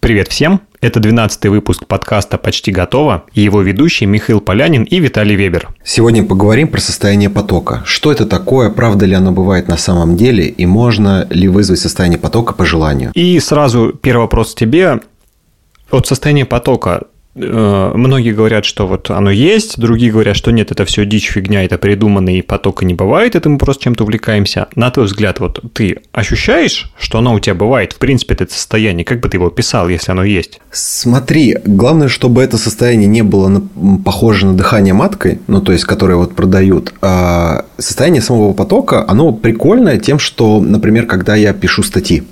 Привет всем! Это 12 выпуск подкаста «Почти готово» и его ведущие Михаил Полянин и Виталий Вебер. Сегодня поговорим про состояние потока. Что это такое, правда ли оно бывает на самом деле и можно ли вызвать состояние потока по желанию? И сразу первый вопрос тебе. От состояния потока многие говорят, что вот оно есть, другие говорят, что нет, это все дичь, фигня, это придуманный потока не бывает, это мы просто чем-то увлекаемся. На твой взгляд, вот ты ощущаешь, что оно у тебя бывает, в принципе, это состояние, как бы ты его описал, если оно есть? Смотри, главное, чтобы это состояние не было на, похоже на дыхание маткой, ну, то есть, которое вот продают. А состояние самого потока, оно прикольное тем, что, например, когда я пишу статьи,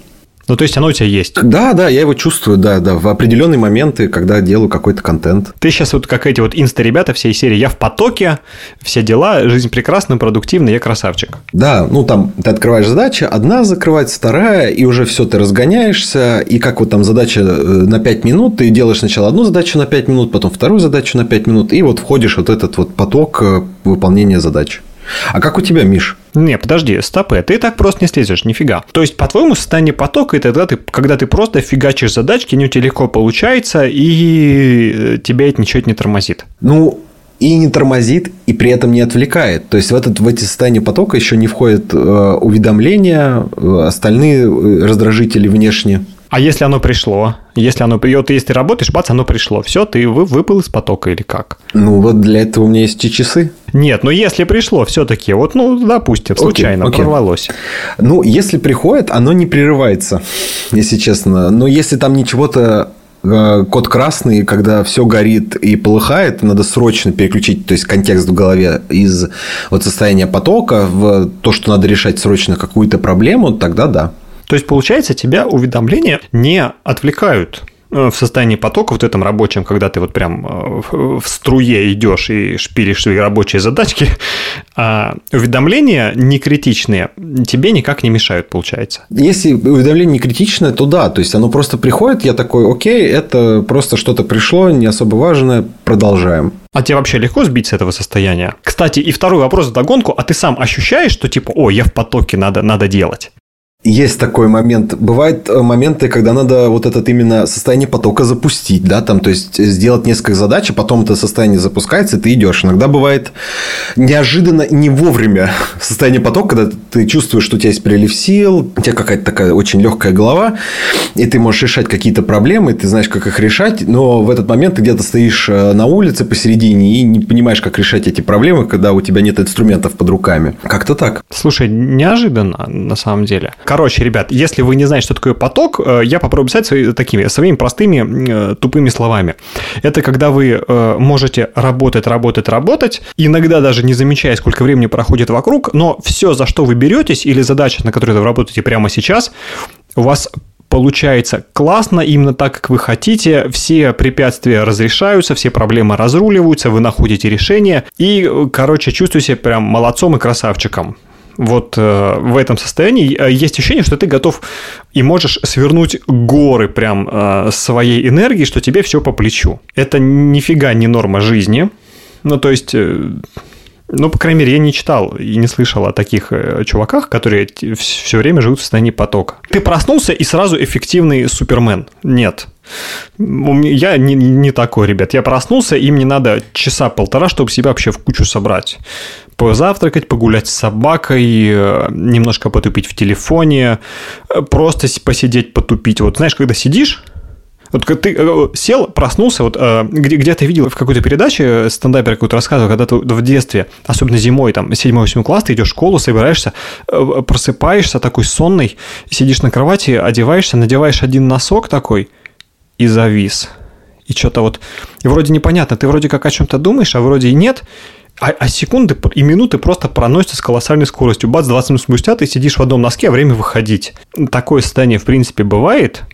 ну, то есть оно у тебя есть. Да, да, я его чувствую, да, да, в определенные моменты, когда делаю какой-то контент. Ты сейчас вот как эти вот инста-ребята всей серии «Я в потоке», все дела, жизнь прекрасна, продуктивна, я красавчик. Да, ну там ты открываешь задачи, одна закрывается, вторая, и уже все, ты разгоняешься, и как вот там задача э, на 5 минут, ты делаешь сначала одну задачу на 5 минут, потом вторую задачу на 5 минут, и вот входишь вот этот вот поток э, выполнения задач. А как у тебя, Миш? Не, подожди, стопы, ты так просто не слезешь, нифига. То есть, по-твоему, состояние потока – это тогда ты, когда ты просто фигачишь задачки, они у тебя легко получается, и э, тебя это ничего не тормозит. Ну, и не тормозит, и при этом не отвлекает. То есть в, этот, в эти состояния потока еще не входят э, уведомления, э, остальные э, раздражители внешне. А если оно пришло? Если оно придет, если ты работаешь, бац, оно пришло. Все, ты вы, выпал из потока или как? Ну, вот для этого у меня есть и часы. Нет, но если пришло все-таки, вот, ну, допустим, случайно окей, окей. прорвалось. Ну, если приходит, оно не прерывается, если честно. Но если там ничего-то э, код красный, когда все горит и полыхает, надо срочно переключить, то есть контекст в голове из вот состояния потока в то, что надо решать срочно какую-то проблему, тогда да. То есть, получается, тебя уведомления не отвлекают э, в состоянии потока вот этом рабочем, когда ты вот прям э, в струе идешь и шпилишь свои рабочие задачки, а уведомления не критичные тебе никак не мешают, получается. Если уведомление не критичное, то да, то есть оно просто приходит, я такой, окей, это просто что-то пришло, не особо важное, продолжаем. А тебе вообще легко сбить с этого состояния? Кстати, и второй вопрос в догонку, а ты сам ощущаешь, что типа, о, я в потоке, надо, надо делать? Есть такой момент. Бывают э, моменты, когда надо вот этот именно состояние потока запустить, да, там, то есть сделать несколько задач, а потом это состояние запускается, и ты идешь. Иногда бывает неожиданно не вовремя состояние потока, когда ты чувствуешь, что у тебя есть прилив сил, у тебя какая-то такая очень легкая голова, и ты можешь решать какие-то проблемы, ты знаешь, как их решать, но в этот момент ты где-то стоишь э, на улице посередине и не понимаешь, как решать эти проблемы, когда у тебя нет инструментов под руками. Как-то так. Слушай, неожиданно на самом деле. Короче, ребят, если вы не знаете, что такое поток, э, я попробую писать свои, такими своими простыми э, тупыми словами. Это когда вы э, можете работать, работать, работать, иногда даже не замечая, сколько времени проходит вокруг, но все, за что вы беретесь, или задача, на которой вы работаете прямо сейчас, у вас получается классно, именно так, как вы хотите, все препятствия разрешаются, все проблемы разруливаются, вы находите решение, и, короче, чувствуете себя прям молодцом и красавчиком вот э, в этом состоянии э, есть ощущение, что ты готов и можешь свернуть горы прям э, своей энергии, что тебе все по плечу. Это нифига не норма жизни. Ну, то есть... Э, ну, по крайней мере, я не читал и не слышал о таких э, чуваках, которые все время живут в состоянии потока. Ты проснулся и сразу эффективный супермен. Нет. Я не, не такой, ребят. Я проснулся, и мне надо часа полтора, чтобы себя вообще в кучу собрать. Позавтракать, погулять с собакой, э, немножко потупить в телефоне, э, просто посидеть, потупить. Вот знаешь, когда сидишь, вот ты э, сел, проснулся, вот где, где ты видел в какой-то передаче стендапер какой-то рассказывал, когда ты в детстве, особенно зимой, там, 7-8 класс, ты идешь в школу, собираешься, просыпаешься такой сонный, сидишь на кровати, одеваешься, надеваешь один носок такой и завис. И что-то вот, и вроде непонятно, ты вроде как о чем-то думаешь, а вроде и нет, а, а секунды и минуты просто проносятся с колоссальной скоростью. Бац, 20 минут спустя ты сидишь в одном носке, а время выходить. Такое состояние, в принципе, бывает,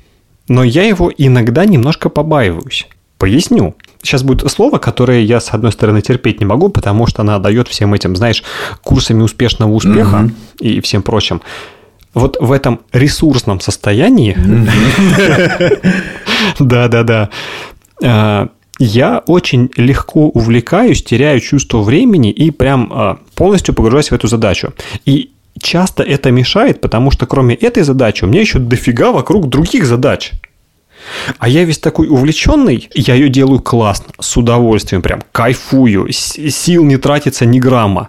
но я его иногда немножко побаиваюсь. Поясню. Сейчас будет слово, которое я, с одной стороны, терпеть не могу, потому что она дает всем этим, знаешь, курсами успешного успеха mm-hmm. и всем прочим. Вот в этом ресурсном состоянии, да-да-да, а, я очень легко увлекаюсь, теряю чувство времени и прям а, полностью погружаюсь в эту задачу. И часто это мешает, потому что кроме этой задачи у меня еще дофига вокруг других задач. А я весь такой увлеченный, я ее делаю классно, с удовольствием, прям кайфую, сил не тратится ни грамма.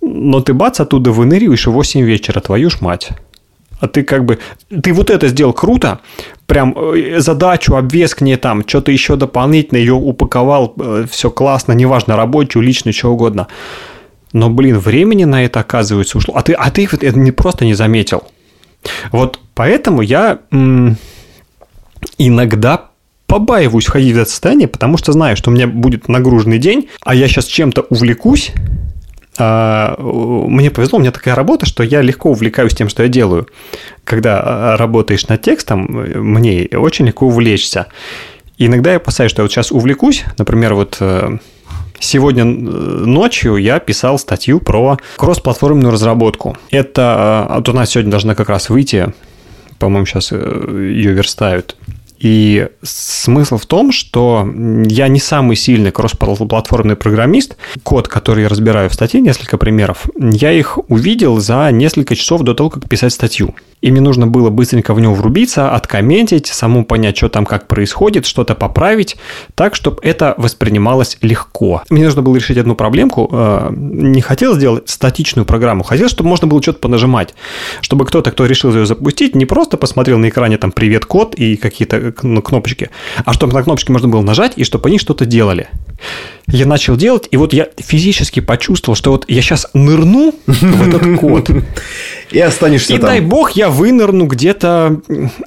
Но ты бац, оттуда выныриваешь в 8 вечера, твою ж мать. А ты как бы, ты вот это сделал круто, прям э, задачу, обвес к ней там, что-то еще дополнительно, ее упаковал, э, все классно, неважно, рабочую, личную, что угодно. Но, блин, времени на это, оказывается, ушло. А ты, а ты это не просто не заметил. Вот поэтому я м- иногда побаиваюсь входить в это состояние, потому что знаю, что у меня будет нагруженный день, а я сейчас чем-то увлекусь, мне повезло, у меня такая работа, что я легко увлекаюсь тем, что я делаю. Когда а, работаешь над текстом, мне очень легко увлечься. Иногда я опасаюсь, что я вот сейчас увлекусь, например, вот э, Сегодня ночью я писал статью про кроссплатформенную разработку. Это вот у нас сегодня должна как раз выйти, по-моему, сейчас э, ее верстают. И смысл в том, что я не самый сильный кроссплатформенный программист. Код, который я разбираю в статье, несколько примеров, я их увидел за несколько часов до того, как писать статью. И мне нужно было быстренько в него врубиться, откомментить, саму понять, что там как происходит, что-то поправить, так, чтобы это воспринималось легко. Мне нужно было решить одну проблемку. Э, не хотел сделать статичную программу, хотел, чтобы можно было что-то понажимать. Чтобы кто-то, кто решил ее запустить, не просто посмотрел на экране там «Привет, код» и какие-то кнопочки, а чтобы на кнопочки можно было нажать и чтобы они что-то делали. Я начал делать, и вот я физически почувствовал, что вот я сейчас нырну в этот код. И останешься и там. И дай бог, я вынырну где-то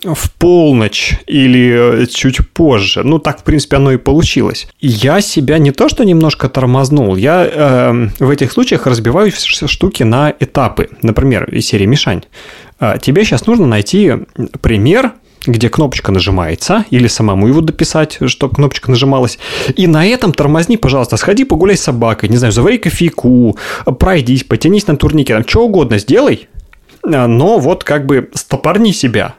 в полночь или э, чуть позже. Ну, так, в принципе, оно и получилось. Я себя не то, что немножко тормознул, я э, в этих случаях разбиваю штуки на этапы. Например, из серии «Мишань». Э, тебе сейчас нужно найти пример где кнопочка нажимается, или самому его дописать, чтобы кнопочка нажималась. И на этом тормозни, пожалуйста, сходи погуляй с собакой, не знаю, завари кофейку, пройдись, потянись на турнике, там, что угодно сделай, но вот как бы стопорни себя.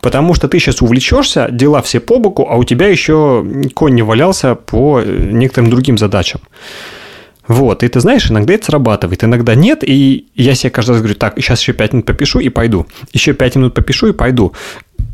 Потому что ты сейчас увлечешься, дела все по боку, а у тебя еще конь не валялся по некоторым другим задачам. Вот, и ты знаешь, иногда это срабатывает, иногда нет, и я себе каждый раз говорю, так, сейчас еще 5 минут попишу и пойду, еще 5 минут попишу и пойду.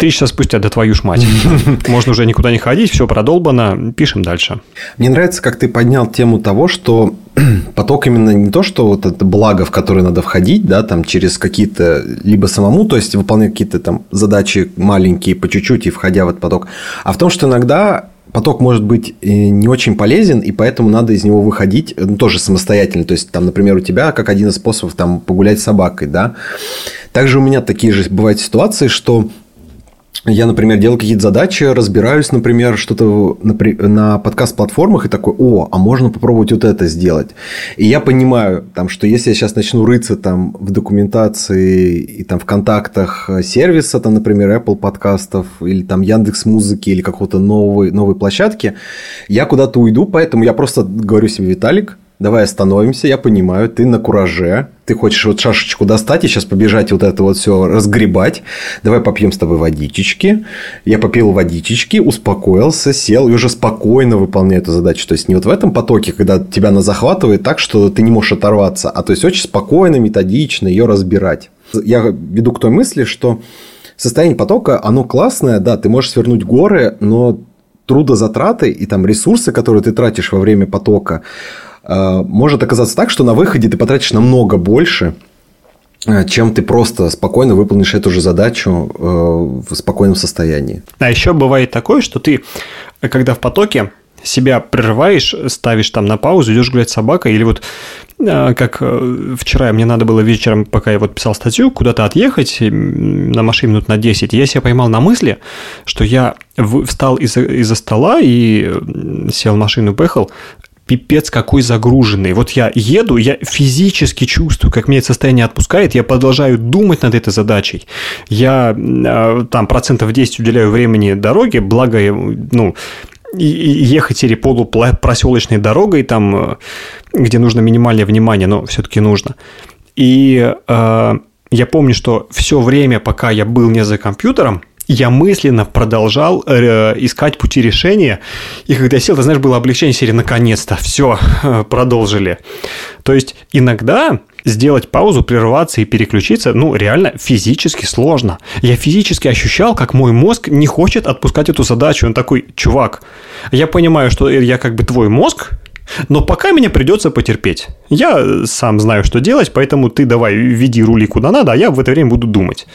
Три часа спустя, да твою ж мать. Можно уже никуда не ходить, все продолбано, пишем дальше. Мне нравится, как ты поднял тему того, что поток именно не то, что вот это благо, в которое надо входить, да, там через какие-то, либо самому, то есть выполнять какие-то там задачи маленькие по чуть-чуть и входя в этот поток, а в том, что иногда поток может быть э, не очень полезен, и поэтому надо из него выходить ну, тоже самостоятельно. То есть, там, например, у тебя как один из способов там, погулять с собакой, да. Также у меня такие же бывают ситуации, что я, например, делаю какие-то задачи, разбираюсь, например, что-то на, на подкаст-платформах и такой, о, а можно попробовать вот это сделать. И я понимаю, там, что если я сейчас начну рыться там, в документации и там, в контактах сервиса, там, например, Apple подкастов или там Яндекс Музыки или какого-то новой, новой площадки, я куда-то уйду, поэтому я просто говорю себе, Виталик, давай остановимся, я понимаю, ты на кураже, ты хочешь вот шашечку достать и сейчас побежать вот это вот все разгребать, давай попьем с тобой водичечки, я попил водичечки, успокоился, сел и уже спокойно выполняю эту задачу, то есть не вот в этом потоке, когда тебя она захватывает так, что ты не можешь оторваться, а то есть очень спокойно, методично ее разбирать. Я веду к той мысли, что состояние потока, оно классное, да, ты можешь свернуть горы, но трудозатраты и там ресурсы, которые ты тратишь во время потока, может оказаться так, что на выходе ты потратишь намного больше, э, чем ты просто спокойно выполнишь эту же задачу э, в спокойном состоянии. А еще бывает такое, что ты, когда в потоке, себя прерываешь, ставишь там на паузу, идешь гулять с собакой, или вот как вчера мне надо было вечером, пока я вот писал статью, куда-то отъехать на машине минут на 10, я себя поймал на мысли, что я встал из-за из стола и сел в машину, поехал, пипец какой загруженный. Вот я еду, я физически чувствую, как меня это состояние отпускает, я продолжаю думать над этой задачей. Я а, там процентов 10 уделяю времени дороге, благо, ну, ехать или полупроселочной дорогой, там, где нужно минимальное внимание, но все-таки нужно. И э, я помню, что все время, пока я был не за компьютером, я мысленно продолжал э, искать пути решения, и когда сел, ты знаешь, было облегчение серии «наконец-то, все, продолжили». То есть иногда сделать паузу, прерваться и переключиться, ну, реально физически сложно. Я физически ощущал, как мой мозг не хочет отпускать эту задачу. Он такой, чувак, я понимаю, что я как бы твой мозг, но пока мне придется потерпеть. Я сам знаю, что делать, поэтому ты давай веди рули куда надо, а я в это время буду думать.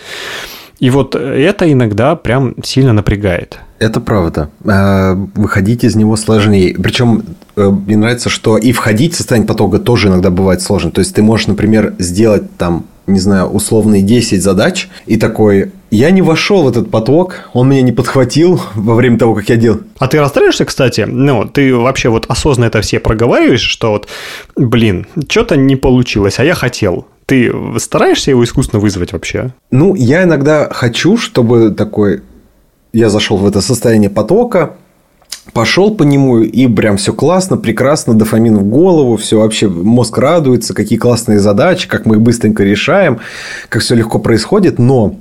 И вот это иногда прям сильно напрягает. Это правда. А, выходить из него сложнее. Причем э, мне нравится, что и входить в состояние потока тоже иногда бывает сложно. То есть ты можешь, например, сделать там не знаю, условные 10 задач, и такой, я не вошел в этот поток, он меня не подхватил во время того, как я делал. А ты расстраиваешься, кстати? Ну, ты вообще вот осознанно это все проговариваешь, что вот, блин, что-то не получилось, а я хотел. Ты стараешься его искусственно вызвать вообще? Ну, я иногда хочу, чтобы такой... Я зашел в это состояние потока, пошел по нему, и прям все классно, прекрасно, дофамин в голову, все вообще, мозг радуется, какие классные задачи, как мы их быстренько решаем, как все легко происходит, но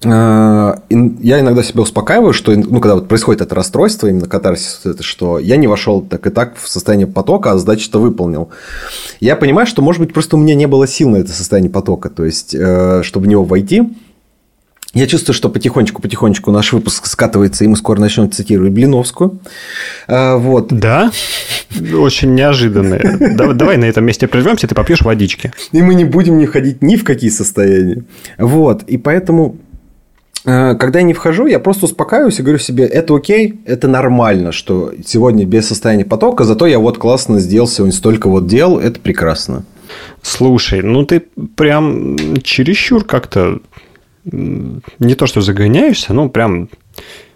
я иногда себя успокаиваю, что ну, когда вот происходит это расстройство, именно катарсис, это, что я не вошел так и так в состояние потока, а задачу-то выполнил. Я понимаю, что, может быть, просто у меня не было сил на это состояние потока, то есть, э, чтобы в него войти. Я чувствую, что потихонечку-потихонечку наш выпуск скатывается, и мы скоро начнем цитировать Блиновскую. А, вот. Да? Очень неожиданно. Давай на этом месте прервемся, ты попьешь водички. И мы не будем не входить ни в какие состояния. Вот. И поэтому Э, когда я не вхожу, я просто успокаиваюсь и говорю себе, это окей, это нормально, что сегодня без состояния потока, зато я вот классно сделал сегодня столько вот дел, это прекрасно. Слушай, ну ты прям чересчур как-то не то что загоняешься, но прям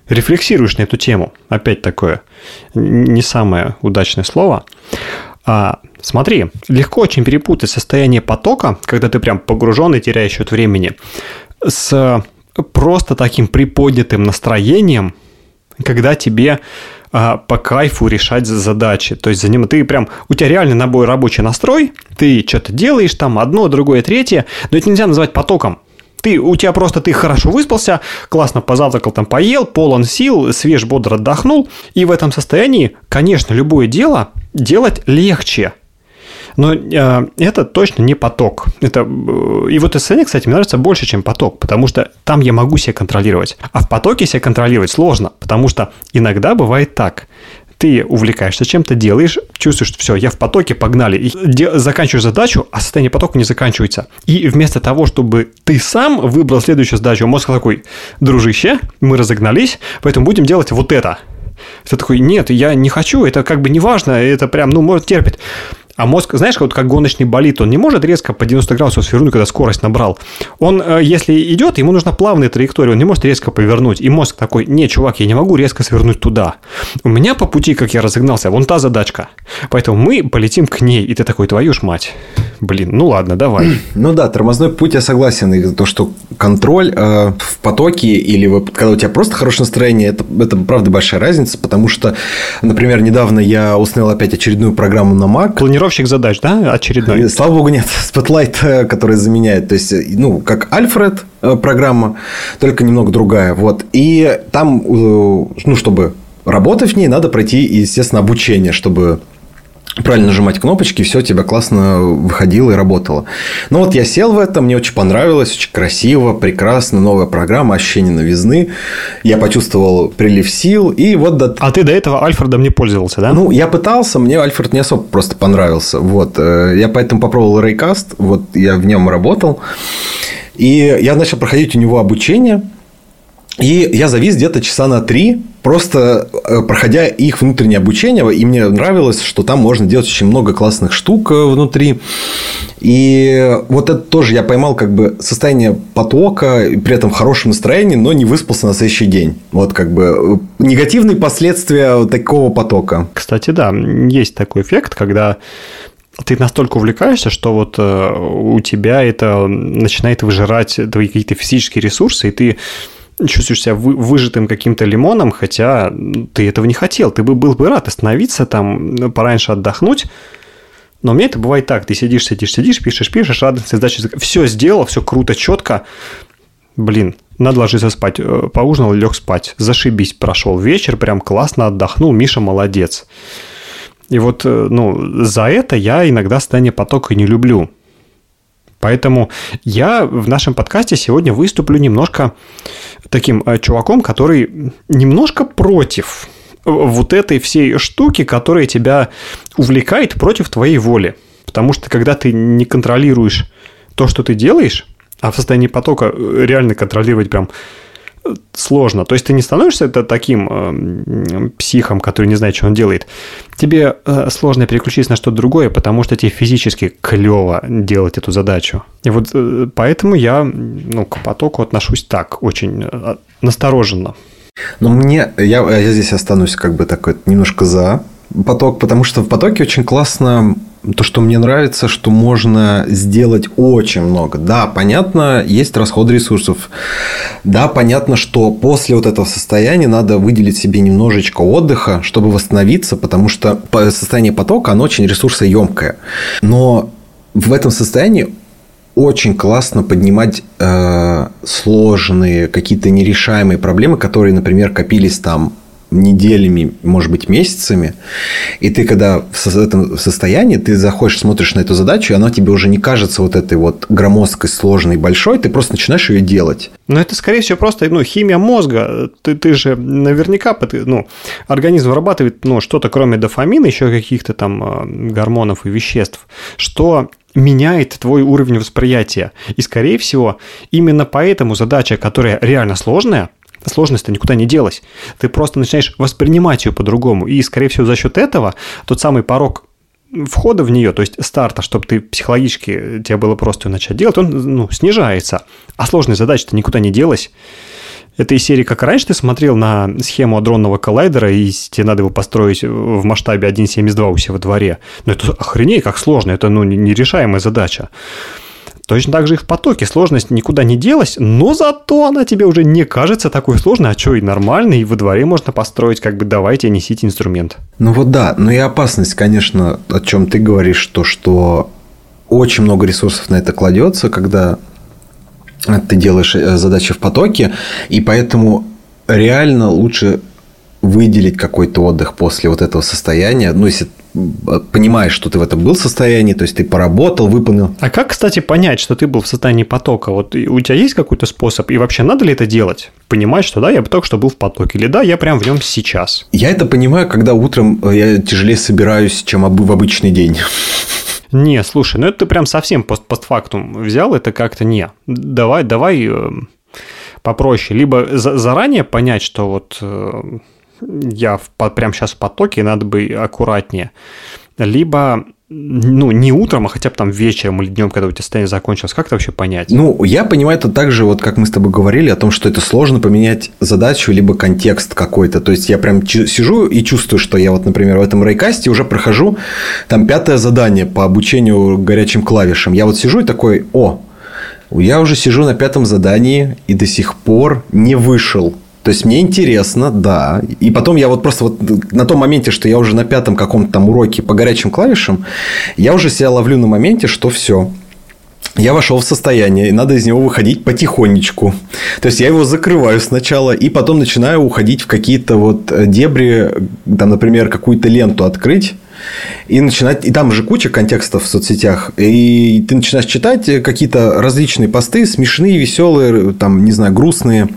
рефлексируешь на эту тему. Опять такое не самое удачное слово. А, смотри, легко очень перепутать состояние потока, когда ты прям погружен и теряешь счет времени, с просто таким приподнятым настроением, когда тебе а, по кайфу решать задачи. То есть за ним ты прям, у тебя реально набой рабочий настрой, ты что-то делаешь там одно, другое, третье, но это нельзя назвать потоком. Ты, у тебя просто ты хорошо выспался, классно позавтракал, там поел, полон сил, свеж, бодро отдохнул. И в этом состоянии, конечно, любое дело делать легче – но э, это точно не поток. Это, э, и вот SN, кстати, мне нравится больше, чем поток, потому что там я могу себя контролировать. А в потоке себя контролировать сложно, потому что иногда бывает так ты увлекаешься чем-то, делаешь, чувствуешь, что все, я в потоке, погнали, и де- заканчиваешь задачу, а состояние потока не заканчивается. И вместо того, чтобы ты сам выбрал следующую задачу, мозг такой, дружище, мы разогнались, поэтому будем делать вот это. Ты такой, нет, я не хочу, это как бы не важно, это прям, ну, может, терпит. А мозг, знаешь, вот как гоночный болит, он не может резко по 90 градусов свернуть, когда скорость набрал. Он, э, если идет, ему нужна плавная траектория, он не может резко повернуть. И мозг такой, не, чувак, я не могу резко свернуть туда. У меня по пути, как я разогнался, вон та задачка. Поэтому мы полетим к ней. И ты такой, твою ж мать. Блин, ну ладно, давай. Ну да, тормозной путь я согласен. И то, что контроль э, в потоке или когда у тебя просто хорошее настроение, это, это правда большая разница, потому что, например, недавно я установил опять очередную программу на Mac планировщик задач, да, очередной? Слава богу, нет. Spotlight, э, который заменяет. То есть, ну, как Альфред э, программа, только немного другая. Вот. И там, э, ну, чтобы работать в ней, надо пройти, естественно, обучение, чтобы правильно нажимать кнопочки, все у тебя классно выходило и работало. Ну вот я сел в это, мне очень понравилось, очень красиво, прекрасно, новая программа, ощущение новизны. Я почувствовал прилив сил, и вот... До... А ты до этого Альфредом не пользовался, да? Ну, я пытался, мне Альфред не особо просто понравился. Вот. Э, я поэтому попробовал Raycast, вот я в нем работал. И я начал проходить у него обучение – и я завис где-то часа на три, просто э, проходя их внутреннее обучение, и мне нравилось, что там можно делать очень много классных штук э, внутри. И вот это тоже я поймал как бы состояние потока, при этом в хорошем настроении, но не выспался на следующий день. Вот как бы э, негативные последствия такого потока. Кстати, да, есть такой эффект, когда ты настолько увлекаешься, что вот у тебя это начинает выжирать твои какие-то физические ресурсы, и ты чувствуешь себя выжатым каким-то лимоном, хотя ты этого не хотел. Ты бы был бы рад остановиться там, пораньше отдохнуть. Но меня это бывает так. Ты сидишь, сидишь, сидишь, пишешь, пишешь, радостно, задача. Все сделал, все круто, четко. Блин, надо ложиться спать. Э, поужинал, лег спать. Зашибись, прошел вечер, прям классно отдохнул. Миша молодец. И вот, э, ну, за это я иногда состояние потока не люблю. Поэтому я в нашем подкасте сегодня выступлю немножко таким э, чуваком, который немножко против вот этой всей штуки, которая тебя увлекает против твоей воли. Потому что когда ты не контролируешь то, что ты делаешь, а в состоянии потока э, реально контролировать прям сложно. То есть ты не становишься это таким э, психом, который не знает, что он делает. Тебе э, сложно переключиться на что-то другое, потому что тебе физически клево делать эту задачу. И вот э, поэтому я ну, к потоку отношусь так, очень э, настороженно. Но мне, я, я здесь останусь как бы такой немножко за поток, потому что в потоке очень классно то, что мне нравится, что можно сделать очень много. Да, понятно, есть расход ресурсов. Да, понятно, что после вот этого состояния надо выделить себе немножечко отдыха, чтобы восстановиться, потому что состояние потока, оно очень ресурсоемкое. Но в этом состоянии очень классно поднимать э, сложные, какие-то нерешаемые проблемы, которые, например, копились там неделями, может быть, месяцами. И ты, когда в этом состоянии, ты заходишь, смотришь на эту задачу, и она тебе уже не кажется вот этой вот громоздкой, сложной, большой, ты просто начинаешь ее делать. Но это, скорее всего, просто ну, химия мозга. Ты, ты же наверняка, ну, организм вырабатывает ну, что-то, кроме дофамина, еще каких-то там э, гормонов и веществ, что меняет твой уровень восприятия. И, скорее всего, именно поэтому задача, которая реально сложная – сложность-то никуда не делась. Ты просто начинаешь воспринимать ее по-другому. И, скорее всего, за счет этого тот самый порог входа в нее, то есть старта, чтобы ты психологически тебе было просто начать делать, он ну, снижается. А сложная задача-то никуда не делась. Это из серии, как раньше ты смотрел на схему адронного коллайдера, и тебе надо его построить в масштабе 1.72 у себя во дворе. Но это охренеть, как сложно, это ну, нерешаемая задача. Точно так же и в потоке сложность никуда не делась, но зато она тебе уже не кажется такой сложной, а что и нормально, и во дворе можно построить, как бы давайте несите инструмент. Ну вот да, но и опасность, конечно, о чем ты говоришь, то что очень много ресурсов на это кладется, когда ты делаешь э, задачи в потоке, и поэтому реально лучше выделить какой-то отдых после вот этого состояния. Ну, если понимаешь, что ты в этом был состоянии, то есть ты поработал, выполнил. А как, кстати, понять, что ты был в состоянии потока? Вот у тебя есть какой-то способ? И вообще надо ли это делать? Понимать, что да, я бы только что был в потоке, или да, я прям в нем сейчас. Я это понимаю, когда утром э, я тяжелее собираюсь, чем в обычный день. Не, слушай, ну это ты прям совсем пост постфактум взял, это как-то не. Давай, давай э, попроще. Либо заранее понять, что вот э, я в, прямо сейчас в потоке, надо бы аккуратнее. Либо ну, не утром, а хотя бы там вечером или днем, когда у тебя состояние закончилось, как это вообще понять? Ну, я понимаю это так же, вот как мы с тобой говорили, о том, что это сложно поменять задачу, либо контекст какой-то. То есть, я прям сижу и чувствую, что я вот, например, в этом рейкасте уже прохожу там пятое задание по обучению горячим клавишам. Я вот сижу и такой, о, я уже сижу на пятом задании и до сих пор не вышел то есть мне интересно, да. И потом я вот просто вот на том моменте, что я уже на пятом каком-то там уроке по горячим клавишам, я уже себя ловлю на моменте, что все. Я вошел в состояние, и надо из него выходить потихонечку. То есть я его закрываю сначала, и потом начинаю уходить в какие-то вот дебри, там, например, какую-то ленту открыть. И начинать, и там же куча контекстов в соцсетях, и ты начинаешь читать какие-то различные посты, смешные, веселые, там, не знаю, грустные,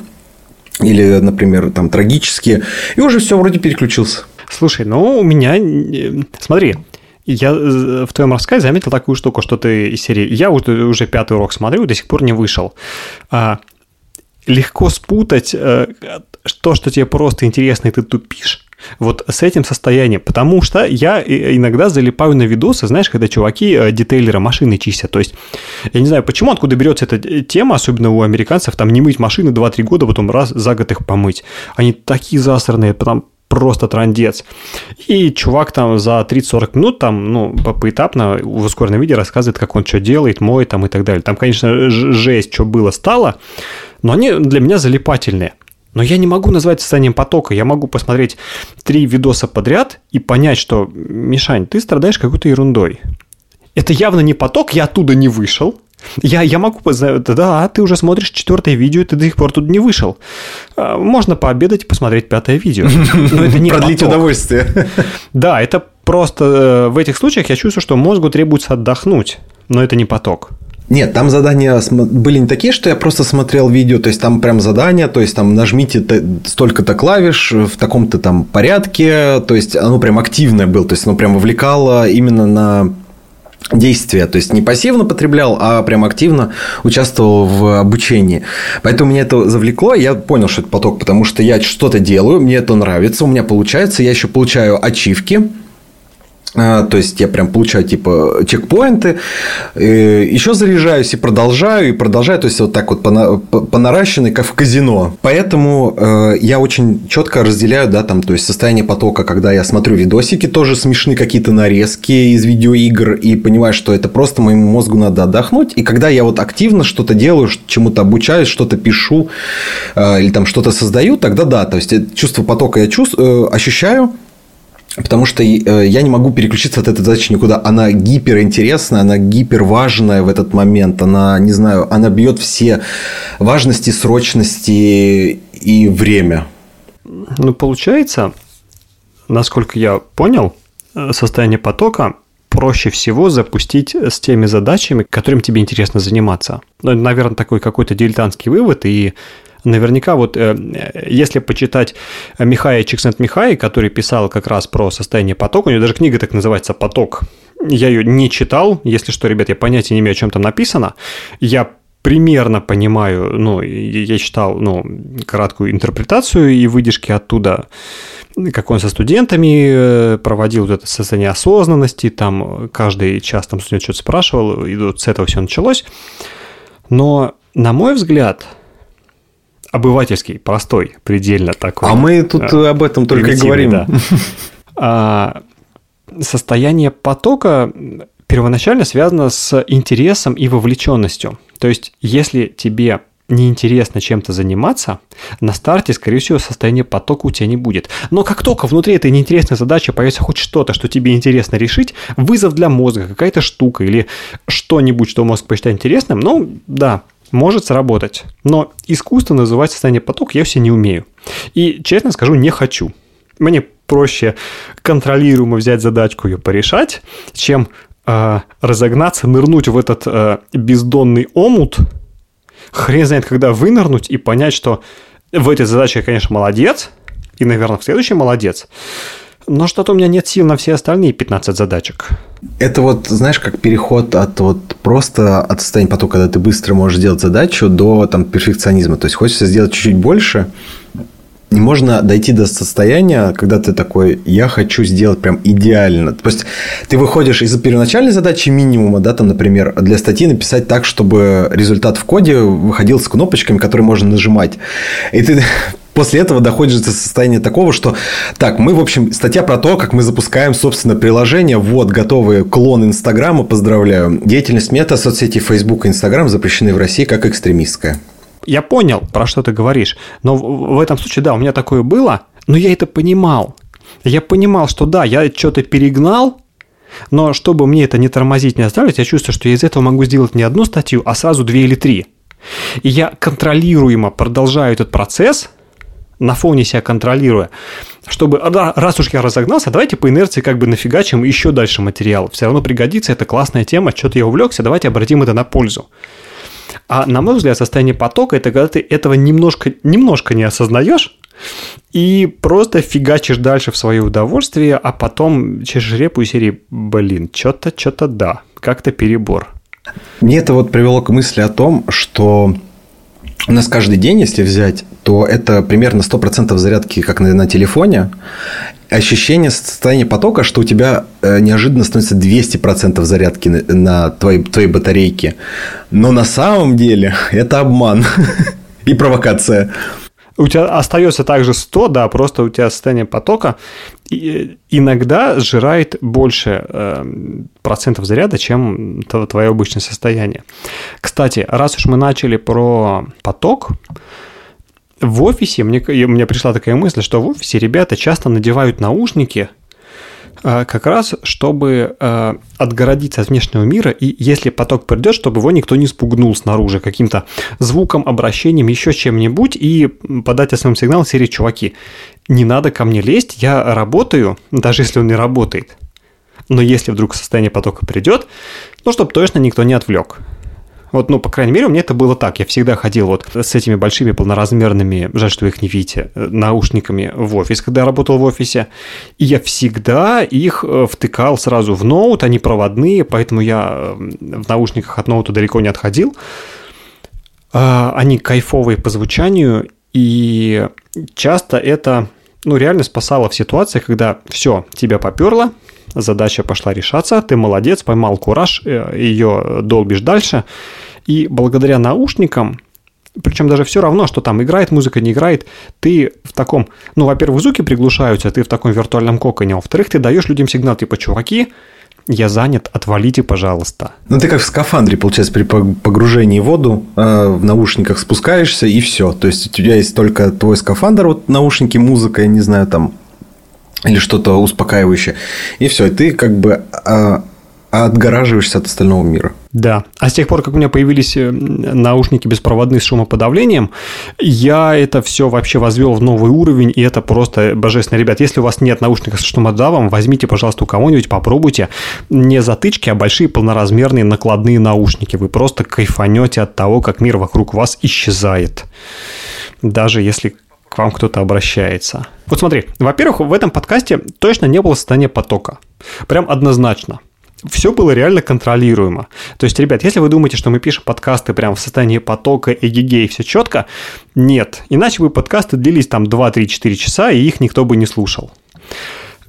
или, например, там трагические, и уже все вроде переключился. Слушай, ну у меня, э, смотри, я в твоем рассказе заметил такую штуку, что ты из серии «Я уже пятый урок смотрю, до сих пор не вышел». А, легко спутать э, то, что тебе просто интересно, и ты тупишь, вот с этим состоянием, потому что я иногда залипаю на видосы, знаешь, когда чуваки э, детейлеры машины чистят, то есть я не знаю, почему, откуда берется эта тема, особенно у американцев, там не мыть машины 2-3 года, потом раз за год их помыть. Они такие засранные, потом просто трандец. И чувак там за 30-40 минут там, ну, поэтапно в ускоренном виде рассказывает, как он что делает, моет там и так далее. Там, конечно, жесть, что было, стало, но они для меня залипательные. Но я не могу назвать состоянием потока. Я могу посмотреть три видоса подряд и понять, что, Мишань, ты страдаешь какой-то ерундой. Это явно не поток, я оттуда не вышел. Я, я могу... Да, ты уже смотришь четвертое видео, ты до сих пор тут не вышел. А, можно пообедать и посмотреть пятое видео. Но это не Продлить поток. удовольствие. Да, это просто... Э, в этих случаях я чувствую, что мозгу требуется отдохнуть, но это не поток. Нет, там задания были не такие, что я просто смотрел видео, то есть там прям задания, то есть там нажмите столько-то клавиш в таком-то там порядке, то есть оно прям активное было, то есть оно прям вовлекало именно на действия, то есть не пассивно потреблял, а прям активно участвовал в обучении. Поэтому меня это завлекло, я понял, что это поток, потому что я что-то делаю, мне это нравится, у меня получается, я еще получаю ачивки, то есть я прям получаю типа чекпоинты, э, еще заряжаюсь и продолжаю, и продолжаю, то есть вот так вот по, по наращенной, как в казино. Поэтому э, я очень четко разделяю, да, там, то есть состояние потока, когда я смотрю видосики, тоже смешные какие-то нарезки из видеоигр, и понимаю, что это просто моему мозгу надо отдохнуть. И когда я вот активно что-то делаю, чему-то обучаюсь, что-то пишу э, или там что-то создаю, тогда да, то есть чувство потока я чувствую, ощущаю, Потому что э, я не могу переключиться от этой задачи никуда. Она гиперинтересная, она гиперважная в этот момент. Она, не знаю, она бьет все важности, срочности и время. Ну, получается, насколько я понял, э, состояние потока проще всего запустить с теми задачами, которым тебе интересно заниматься. Ну, это, наверное, такой какой-то дилетантский вывод, и наверняка вот э, если почитать Михая Чиксент-Михай, который писал как раз про состояние потока, у него даже книга так называется «Поток», я ее не читал, если что, ребят, я понятия не имею, о чем там написано. Я примерно понимаю, ну, я читал, ну, краткую интерпретацию и выдержки оттуда, как он со студентами э, проводил вот это состояние осознанности, там каждый час там студент что-то спрашивал, и вот с этого все началось. Но, на мой взгляд, обывательский, простой, предельно такой. А мы тут а, об этом только и говорим. Да. А, состояние потока первоначально связано с интересом и вовлеченностью. То есть, если тебе неинтересно чем-то заниматься, на старте, скорее всего, состояние потока у тебя не будет. Но как только внутри этой неинтересной задачи появится хоть что-то, что тебе интересно решить, вызов для мозга, какая-то штука или что-нибудь, что мозг посчитает интересным, ну да, может сработать. Но искусство называть состояние потока я все не умею. И, честно скажу, не хочу. Мне проще контролируемо взять задачку ее порешать, чем э, разогнаться, нырнуть в этот э, бездонный омут, хрен знает, когда вынырнуть и понять, что в этой задаче я, конечно, молодец, и, наверное, в следующей молодец, но что-то у меня нет сил на все остальные 15 задачек. Это вот, знаешь, как переход от вот просто от состояния потока, когда ты быстро можешь сделать задачу, до там перфекционизма. То есть хочется сделать чуть-чуть больше, не можно дойти до состояния, когда ты такой, я хочу сделать прям идеально. То есть, ты выходишь из первоначальной задачи минимума, да, там, например, для статьи написать так, чтобы результат в коде выходил с кнопочками, которые можно нажимать. И ты после этого доходишь до состояния такого, что так, мы, в общем, статья про то, как мы запускаем, собственно, приложение. Вот, готовый клон Инстаграма, поздравляю. Деятельность мета соцсети Facebook и Инстаграм запрещены в России как экстремистская. Я понял, про что ты говоришь. Но в этом случае, да, у меня такое было, но я это понимал. Я понимал, что да, я что-то перегнал, но чтобы мне это не тормозить, не оставлять, я чувствую, что я из этого могу сделать не одну статью, а сразу две или три. И я контролируемо продолжаю этот процесс, на фоне себя контролируя, чтобы, раз уж я разогнался, давайте по инерции как бы нафигачим еще дальше материал. Все равно пригодится, это классная тема, что-то я увлекся, давайте обратим это на пользу. А на мой взгляд, состояние потока – это когда ты этого немножко, немножко не осознаешь, и просто фигачишь дальше в свое удовольствие, а потом чешешь репу и серии «Блин, что-то, что-то да, как-то перебор». Мне это вот привело к мысли о том, что у нас каждый день, если взять, то это примерно 100% зарядки, как на, на телефоне. Ощущение состояния потока, что у тебя э, неожиданно становится 200% зарядки на, на твоей, твоей батарейке. Но на самом деле это обман и провокация. У тебя остается также 100, да, просто у тебя состояние потока иногда сжирает больше э, процентов заряда, чем твое обычное состояние. Кстати, раз уж мы начали про поток, в офисе, мне, мне пришла такая мысль, что в офисе ребята часто надевают наушники, э, как раз чтобы э, отгородиться от внешнего мира, и если поток придет, чтобы его никто не спугнул снаружи каким-то звуком, обращением, еще чем-нибудь, и подать основной сигнал серии «Чуваки, не надо ко мне лезть, я работаю, даже если он не работает». Но если вдруг состояние потока придет, ну, чтобы точно никто не отвлек. Вот, ну, по крайней мере, у меня это было так. Я всегда ходил вот с этими большими полноразмерными, жаль, что вы их не видите, наушниками в офис, когда я работал в офисе. И я всегда их э, втыкал сразу в ноут, они проводные, поэтому я э, в наушниках от ноута далеко не отходил. А, они кайфовые по звучанию, и часто это ну, реально спасало в ситуации, когда все, тебя поперло, задача пошла решаться, ты молодец, поймал кураж, ее долбишь дальше – и благодаря наушникам, причем даже все равно, что там играет музыка, не играет, ты в таком, ну, во-первых, звуки приглушаются, ты в таком виртуальном коконе, а во-вторых, ты даешь людям сигнал, типа, чуваки, я занят, отвалите, пожалуйста. Ну, ты как в скафандре, получается, при погружении в воду э, в наушниках спускаешься, и все. То есть, у тебя есть только твой скафандр, вот наушники, музыка, я не знаю, там, или что-то успокаивающее. И все, ты как бы э, отгораживаешься от остального мира. Да. А с тех пор, как у меня появились э, наушники беспроводные с шумоподавлением, я это все вообще возвел в новый уровень, и это просто божественно. Ребят, если у вас нет наушников с шумодавом, возьмите, пожалуйста, у кого-нибудь, попробуйте. Не затычки, а большие полноразмерные накладные наушники. Вы просто кайфанете от того, как мир вокруг вас исчезает. Даже если к вам кто-то обращается. Вот смотри, во-первых, в этом подкасте точно не было состояния потока. Прям однозначно все было реально контролируемо. То есть, ребят, если вы думаете, что мы пишем подкасты прямо в состоянии потока, эгегей, все четко, нет. Иначе бы подкасты длились там 2-3-4 часа, и их никто бы не слушал.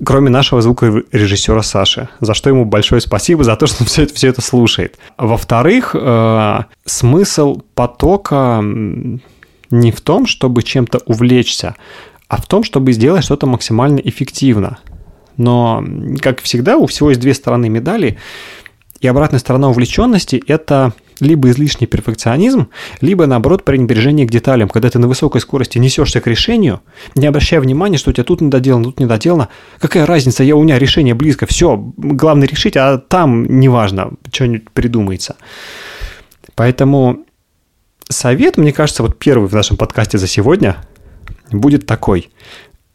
Кроме нашего звукорежиссера Саши, за что ему большое спасибо за то, что он все это, все это слушает. Во-вторых, э, смысл потока не в том, чтобы чем-то увлечься, а в том, чтобы сделать что-то максимально эффективно. Но, как всегда, у всего есть две стороны медали. И обратная сторона увлеченности – это либо излишний перфекционизм, либо, наоборот, пренебрежение к деталям, когда ты на высокой скорости несешься к решению, не обращая внимания, что у тебя тут недоделано, тут недоделано. Какая разница, я, у меня решение близко, все, главное решить, а там неважно, что-нибудь придумается. Поэтому совет, мне кажется, вот первый в нашем подкасте за сегодня будет такой.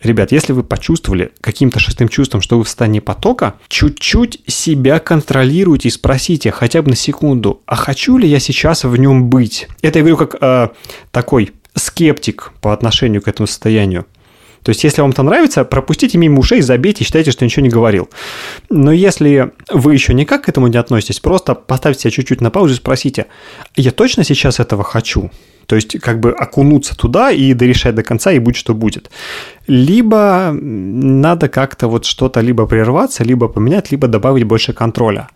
Ребят, если вы почувствовали каким-то шестым чувством, что вы в состоянии потока, чуть-чуть себя контролируйте и спросите хотя бы на секунду, а хочу ли я сейчас в нем быть? Это я говорю как э, такой скептик по отношению к этому состоянию. То есть, если вам это нравится, пропустите мимо ушей, забейте, считайте, что ничего не говорил. Но если вы еще никак к этому не относитесь, просто поставьте себя чуть-чуть на паузу и спросите, я точно сейчас этого хочу? То есть, как бы окунуться туда и дорешать до конца, и будь что будет. Либо надо как-то вот что-то либо прерваться, либо поменять, либо добавить больше контроля.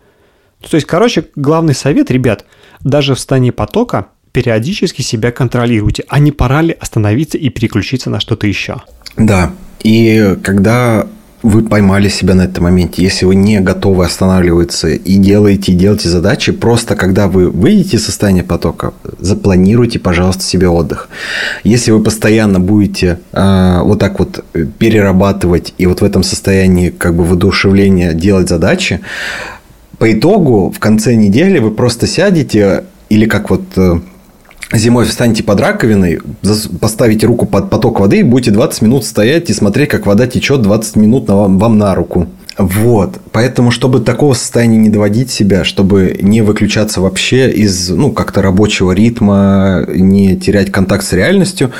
То есть, короче, главный совет, ребят, даже в состоянии потока периодически себя контролируйте, а не пора ли остановиться и переключиться на что-то еще. Да, и когда вы поймали себя на этом моменте. Если вы не готовы останавливаться и делаете, делаете задачи, просто когда вы выйдете из состояния потока, запланируйте, пожалуйста, себе отдых. Если вы постоянно будете э, вот так вот перерабатывать и вот в этом состоянии как бы воодушевления делать задачи, по итогу в конце недели вы просто сядете или как вот э, зимой встаньте под раковиной, поставите руку под поток воды и будете 20 минут стоять и смотреть, как вода течет 20 минут на вам, вам на руку. Вот. Поэтому, чтобы такого состояния не доводить себя, чтобы не выключаться вообще из, ну, как-то рабочего ритма, не терять контакт с реальностью,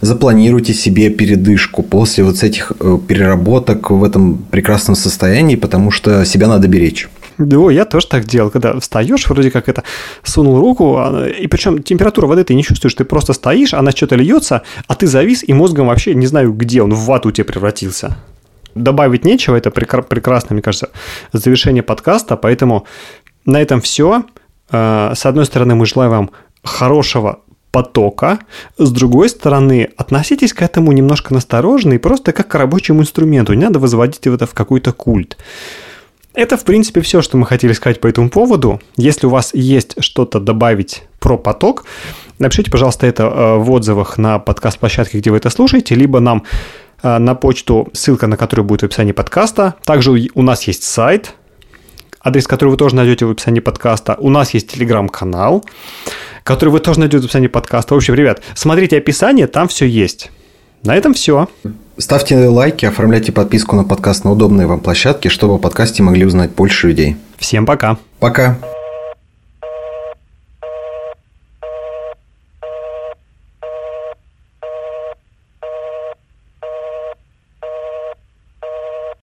запланируйте себе передышку после вот этих э, переработок в этом прекрасном состоянии, потому что себя надо беречь. Да, я тоже так делал, когда встаешь, вроде как это, сунул руку, а, и причем температура воды ты не чувствуешь, ты просто стоишь, она что-то льется, а ты завис, и мозгом вообще не знаю где, он в вату тебе превратился. Добавить нечего, это прекрасно, мне кажется, завершение подкаста, поэтому на этом все. А, с одной стороны, мы желаем вам хорошего потока. С другой стороны, относитесь к этому немножко настороженно и просто как к рабочему инструменту. Не надо возводить это в какой-то культ. Это, в принципе, все, что мы хотели сказать по этому поводу. Если у вас есть что-то добавить про поток, напишите, пожалуйста, это э, в отзывах на подкаст-площадке, где вы это слушаете, либо нам э, на почту, ссылка на которую будет в описании подкаста. Также у нас есть сайт, адрес который вы тоже найдете в описании подкаста. У нас есть телеграм-канал, который вы тоже найдете в описании подкаста. В общем, ребят, смотрите описание, там все есть. На этом все. Ставьте лайки, оформляйте подписку на подкаст на удобные вам площадке, чтобы о подкасте могли узнать больше людей. Всем пока. Пока.